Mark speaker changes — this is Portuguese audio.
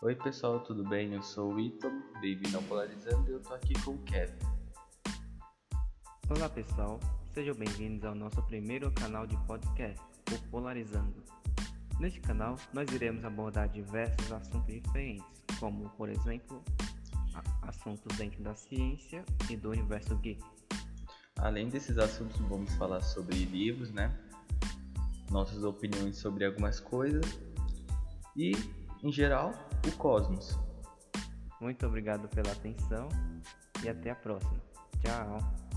Speaker 1: Oi pessoal, tudo bem? Eu sou o Ito, bem-vindo ao Polarizando e eu tô aqui com o Kevin.
Speaker 2: Olá pessoal, sejam bem-vindos ao nosso primeiro canal de podcast, o Polarizando. Neste canal, nós iremos abordar diversos assuntos diferentes, como, por exemplo, assuntos dentro da ciência e do universo geek.
Speaker 1: Além desses assuntos, vamos falar sobre livros, né? Nossas opiniões sobre algumas coisas e, em geral, o cosmos.
Speaker 2: Muito obrigado pela atenção e até a próxima. Tchau.